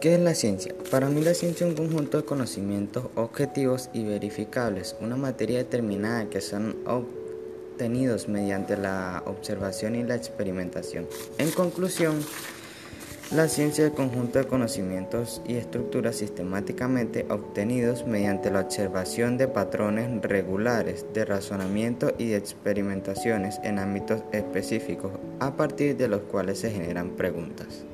¿Qué es la ciencia? Para mí la ciencia es un conjunto de conocimientos objetivos y verificables, una materia determinada que son obtenidos mediante la observación y la experimentación. En conclusión, la ciencia es el conjunto de conocimientos y estructuras sistemáticamente obtenidos mediante la observación de patrones regulares de razonamiento y de experimentaciones en ámbitos específicos, a partir de los cuales se generan preguntas.